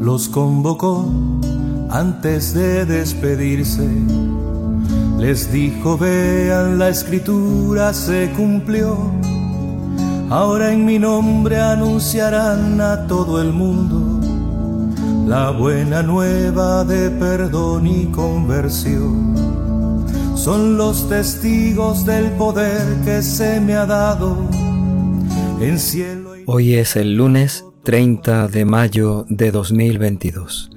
los convocó antes de despedirse. Les dijo, vean, la escritura se cumplió. Ahora en mi nombre anunciarán a todo el mundo la buena nueva de perdón y conversión. Son los testigos del poder que se me ha dado en cielo. Hoy es el lunes 30 de mayo de 2022.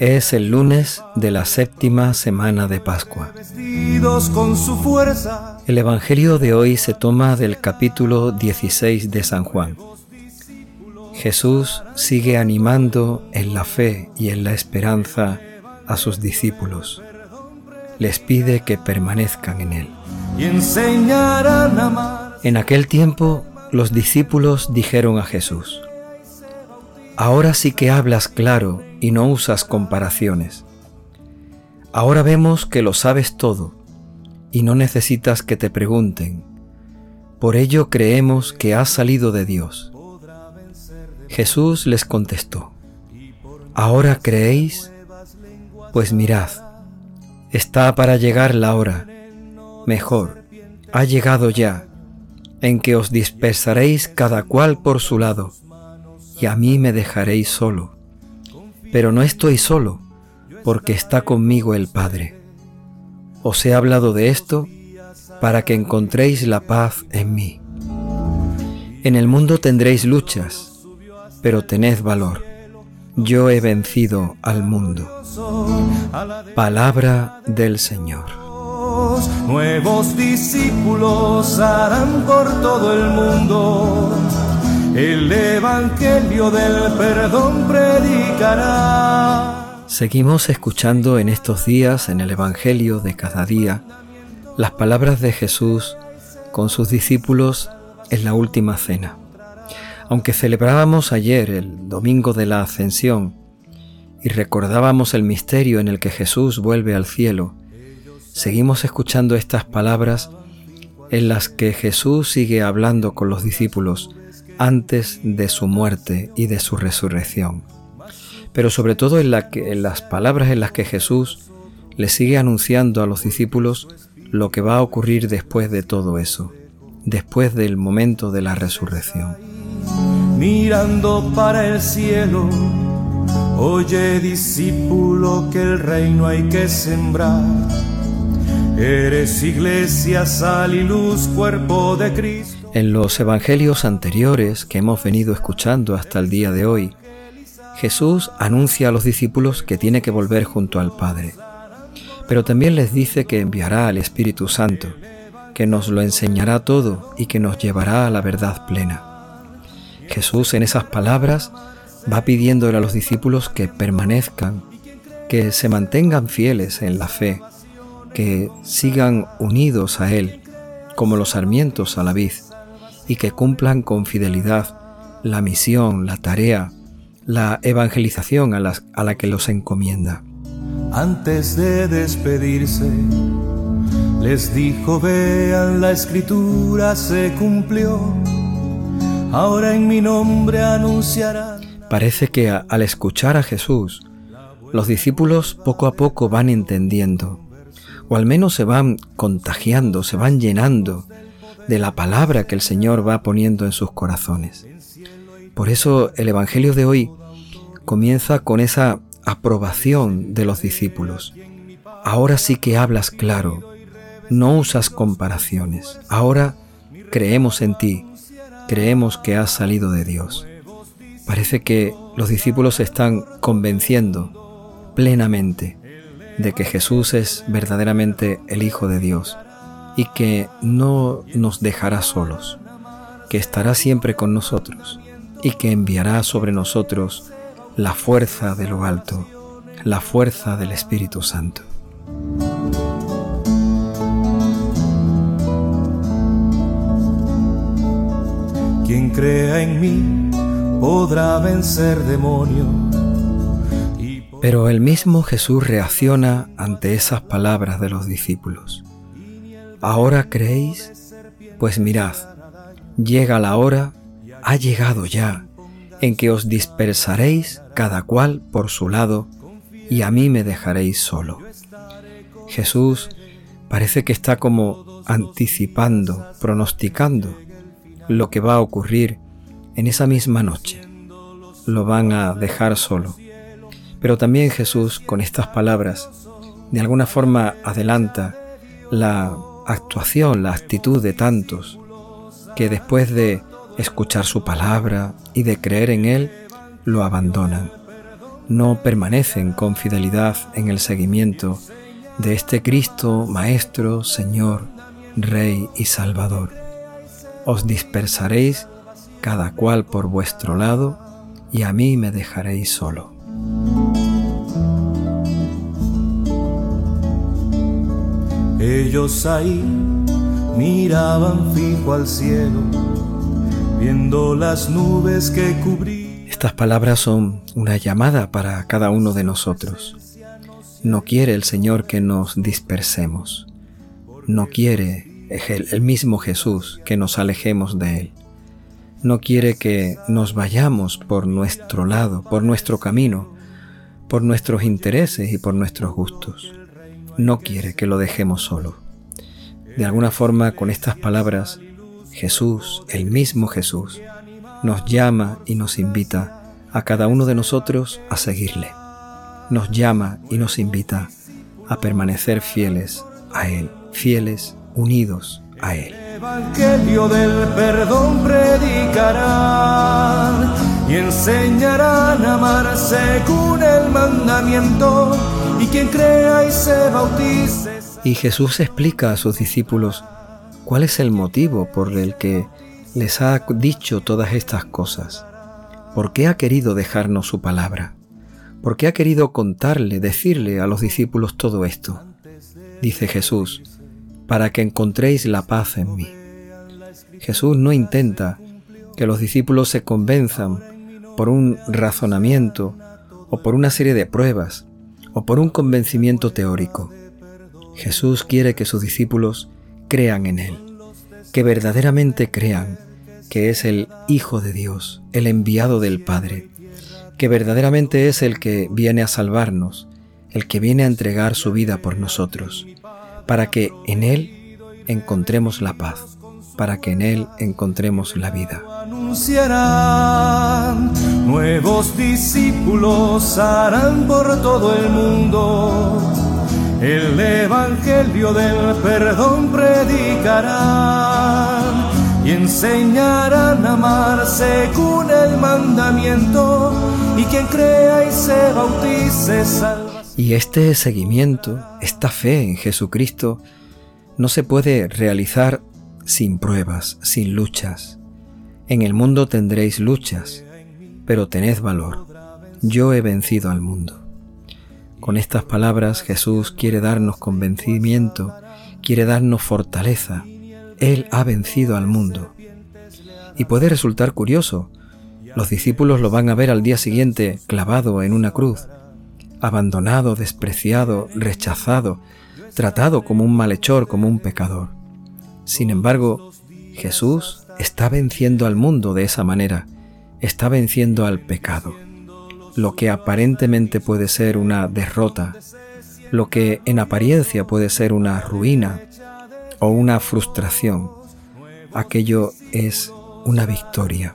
Es el lunes de la séptima semana de Pascua. El Evangelio de hoy se toma del capítulo 16 de San Juan. Jesús sigue animando en la fe y en la esperanza a sus discípulos. Les pide que permanezcan en Él. En aquel tiempo los discípulos dijeron a Jesús, Ahora sí que hablas claro y no usas comparaciones. Ahora vemos que lo sabes todo y no necesitas que te pregunten. Por ello creemos que has salido de Dios. Jesús les contestó, ¿ahora creéis? Pues mirad, está para llegar la hora, mejor, ha llegado ya, en que os dispersaréis cada cual por su lado a mí me dejaréis solo. Pero no estoy solo, porque está conmigo el Padre. Os he hablado de esto para que encontréis la paz en mí. En el mundo tendréis luchas, pero tened valor. Yo he vencido al mundo. Palabra del Señor. Nuevos discípulos harán por todo el mundo el Evangelio del perdón predicará. Seguimos escuchando en estos días, en el Evangelio de cada día, las palabras de Jesús con sus discípulos en la última cena. Aunque celebrábamos ayer el domingo de la ascensión y recordábamos el misterio en el que Jesús vuelve al cielo, seguimos escuchando estas palabras en las que Jesús sigue hablando con los discípulos antes de su muerte y de su resurrección. Pero sobre todo en, las palabras en las que Jesús le sigue anunciando a los discípulos lo que va a ocurrir después de todo eso, después del momento de la resurrección. Mirando para el cielo, oye discípulo que el reino hay que sembrar. Eres iglesia, sal y luz, cuerpo de Cristo. En los evangelios anteriores que hemos venido escuchando hasta el día de hoy, Jesús anuncia a los discípulos que tiene que volver junto al Padre, pero también les dice que enviará al Espíritu Santo, que nos lo enseñará todo y que nos llevará a la verdad plena. Jesús en esas palabras va pidiéndole a los discípulos que permanezcan, que se mantengan fieles en la fe, que sigan unidos a Él, como los sarmientos a la vid, y que cumplan con fidelidad la misión, la tarea, la evangelización a, a la que los encomienda. Antes de despedirse, les dijo, vean, la escritura se cumplió, ahora en mi nombre anunciarán. Parece que al escuchar a Jesús, los discípulos poco a poco van entendiendo, o al menos se van contagiando, se van llenando de la palabra que el Señor va poniendo en sus corazones. Por eso el Evangelio de hoy comienza con esa aprobación de los discípulos. Ahora sí que hablas claro, no usas comparaciones. Ahora creemos en ti, creemos que has salido de Dios. Parece que los discípulos están convenciendo plenamente de que Jesús es verdaderamente el Hijo de Dios y que no nos dejará solos, que estará siempre con nosotros y que enviará sobre nosotros la fuerza de lo alto, la fuerza del Espíritu Santo. Quien crea en mí podrá vencer demonios. Pero el mismo Jesús reacciona ante esas palabras de los discípulos. ¿Ahora creéis? Pues mirad, llega la hora, ha llegado ya, en que os dispersaréis cada cual por su lado y a mí me dejaréis solo. Jesús parece que está como anticipando, pronosticando lo que va a ocurrir en esa misma noche. Lo van a dejar solo. Pero también Jesús con estas palabras de alguna forma adelanta la actuación, la actitud de tantos que después de escuchar su palabra y de creer en Él, lo abandonan. No permanecen con fidelidad en el seguimiento de este Cristo, Maestro, Señor, Rey y Salvador. Os dispersaréis cada cual por vuestro lado, y a mí me dejaréis solo. Ellos ahí miraban fijo al cielo, viendo las nubes que cubrían. Estas palabras son una llamada para cada uno de nosotros. No quiere el Señor que nos dispersemos. No quiere el mismo Jesús que nos alejemos de Él. No quiere que nos vayamos por nuestro lado, por nuestro camino, por nuestros intereses y por nuestros gustos. No quiere que lo dejemos solo. De alguna forma, con estas palabras, Jesús, el mismo Jesús, nos llama y nos invita a cada uno de nosotros a seguirle nos llama y nos invita a permanecer fieles a Él, fieles, unidos a Él. El Evangelio del perdón y enseñarán a amar según el mandamiento y quien crea y se bautice. Y Jesús explica a sus discípulos cuál es el motivo por el que les ha dicho todas estas cosas. ¿Por qué ha querido dejarnos su palabra? ¿Por qué ha querido contarle, decirle a los discípulos todo esto? Dice Jesús, para que encontréis la paz en mí. Jesús no intenta que los discípulos se convenzan por un razonamiento o por una serie de pruebas o por un convencimiento teórico. Jesús quiere que sus discípulos crean en Él, que verdaderamente crean que es el Hijo de Dios, el enviado del Padre, que verdaderamente es el que viene a salvarnos, el que viene a entregar su vida por nosotros, para que en Él encontremos la paz, para que en Él encontremos la vida. Nuevos discípulos harán por todo el mundo, el Evangelio del perdón predicarán y enseñarán a amar según el mandamiento y quien crea y se bautice salva. Y este seguimiento, esta fe en Jesucristo, no se puede realizar sin pruebas, sin luchas. En el mundo tendréis luchas, pero tened valor. Yo he vencido al mundo. Con estas palabras Jesús quiere darnos convencimiento, quiere darnos fortaleza. Él ha vencido al mundo. Y puede resultar curioso, los discípulos lo van a ver al día siguiente clavado en una cruz, abandonado, despreciado, rechazado, tratado como un malhechor, como un pecador. Sin embargo, Jesús está venciendo al mundo de esa manera, está venciendo al pecado. Lo que aparentemente puede ser una derrota, lo que en apariencia puede ser una ruina o una frustración, aquello es una victoria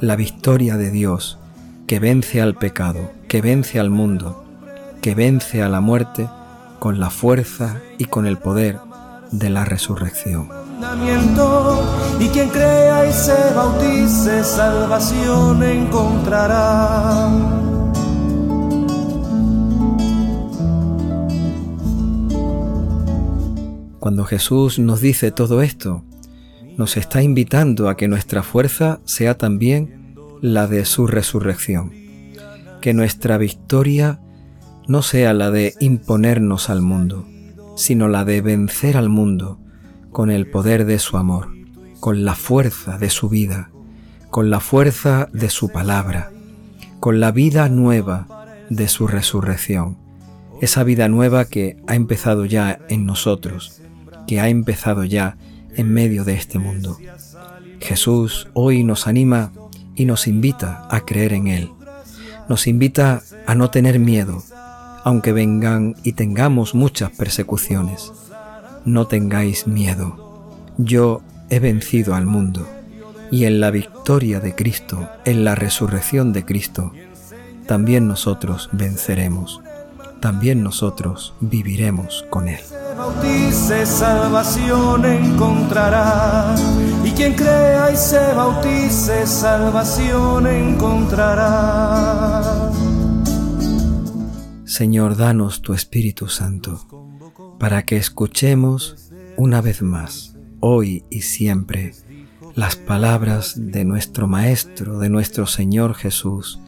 la victoria de Dios que vence al pecado, que vence al mundo, que vence a la muerte con la fuerza y con el poder de la resurrección. Y quien crea y se bautice, salvación encontrará. Cuando Jesús nos dice todo esto, nos está invitando a que nuestra fuerza sea también la de su resurrección, que nuestra victoria no sea la de imponernos al mundo, sino la de vencer al mundo con el poder de su amor, con la fuerza de su vida, con la fuerza de su palabra, con la vida nueva de su resurrección, esa vida nueva que ha empezado ya en nosotros, que ha empezado ya en medio de este mundo. Jesús hoy nos anima y nos invita a creer en Él. Nos invita a no tener miedo, aunque vengan y tengamos muchas persecuciones. No tengáis miedo. Yo he vencido al mundo y en la victoria de Cristo, en la resurrección de Cristo, también nosotros venceremos, también nosotros viviremos con Él. bautice, salvación encontrará. Y quien crea y se bautice, salvación encontrará. Señor, danos tu Espíritu Santo, para que escuchemos una vez más, hoy y siempre, las palabras de nuestro Maestro, de nuestro Señor Jesús,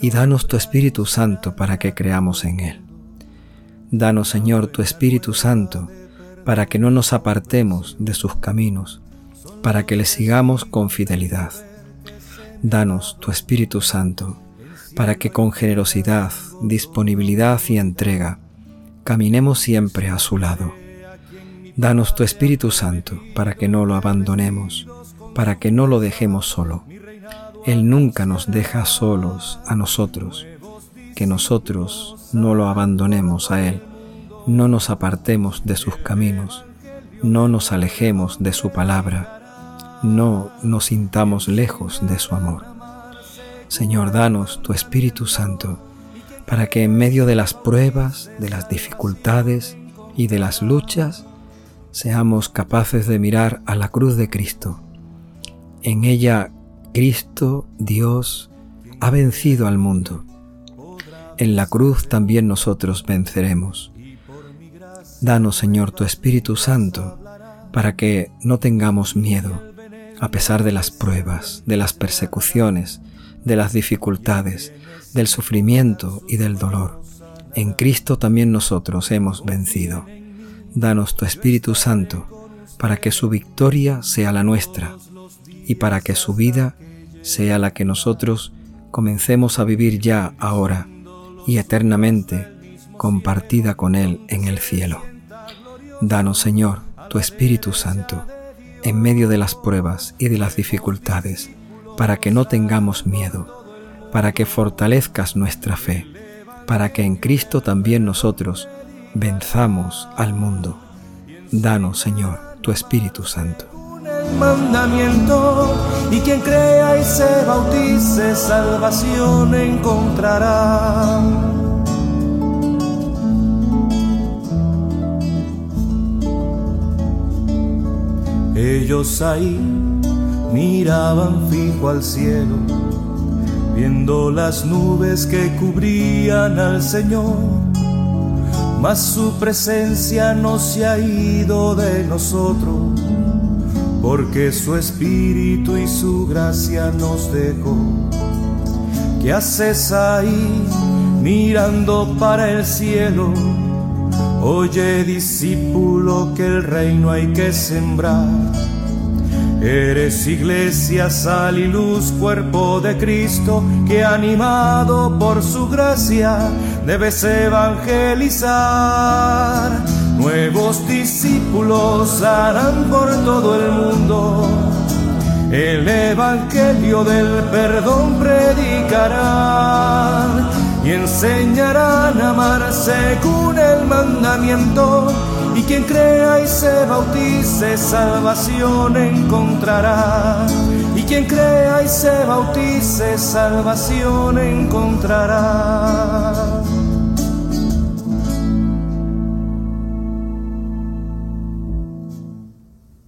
y danos tu Espíritu Santo para que creamos en Él. Danos, Señor, tu Espíritu Santo, para que no nos apartemos de sus caminos, para que le sigamos con fidelidad. Danos tu Espíritu Santo, para que con generosidad, disponibilidad y entrega caminemos siempre a su lado. Danos tu Espíritu Santo para que no lo abandonemos, para que no lo dejemos solo. Él nunca nos deja solos a nosotros, que nosotros no lo abandonemos a Él, no nos apartemos de sus caminos, no nos alejemos de su palabra, no nos sintamos lejos de su amor. Señor, danos tu Espíritu Santo, para que en medio de las pruebas, de las dificultades y de las luchas, seamos capaces de mirar a la cruz de Cristo. En ella Cristo, Dios, ha vencido al mundo. En la cruz también nosotros venceremos. Danos, Señor, tu Espíritu Santo, para que no tengamos miedo, a pesar de las pruebas, de las persecuciones, de las dificultades, del sufrimiento y del dolor. En Cristo también nosotros hemos vencido. Danos tu Espíritu Santo para que su victoria sea la nuestra y para que su vida sea la que nosotros comencemos a vivir ya ahora y eternamente compartida con Él en el cielo. Danos, Señor, tu Espíritu Santo en medio de las pruebas y de las dificultades, para que no tengamos miedo, para que fortalezcas nuestra fe, para que en Cristo también nosotros venzamos al mundo. Danos, Señor, tu Espíritu Santo. mandamiento y quien crea y se bautice salvación encontrará. Ellos ahí miraban fijo al cielo, viendo las nubes que cubrían al Señor mas su presencia no se ha ido de nosotros, porque su espíritu y su gracia nos dejó. ¿Qué haces ahí mirando para el cielo? Oye discípulo que el reino hay que sembrar. Eres iglesia, sal y luz, cuerpo de Cristo, que animado por su gracia debes evangelizar. Nuevos discípulos harán por todo el mundo. El evangelio del perdón predicarán enseñarán a amar según el mandamiento y quien crea y se bautice salvación encontrará. Y quien crea y se bautice salvación encontrará.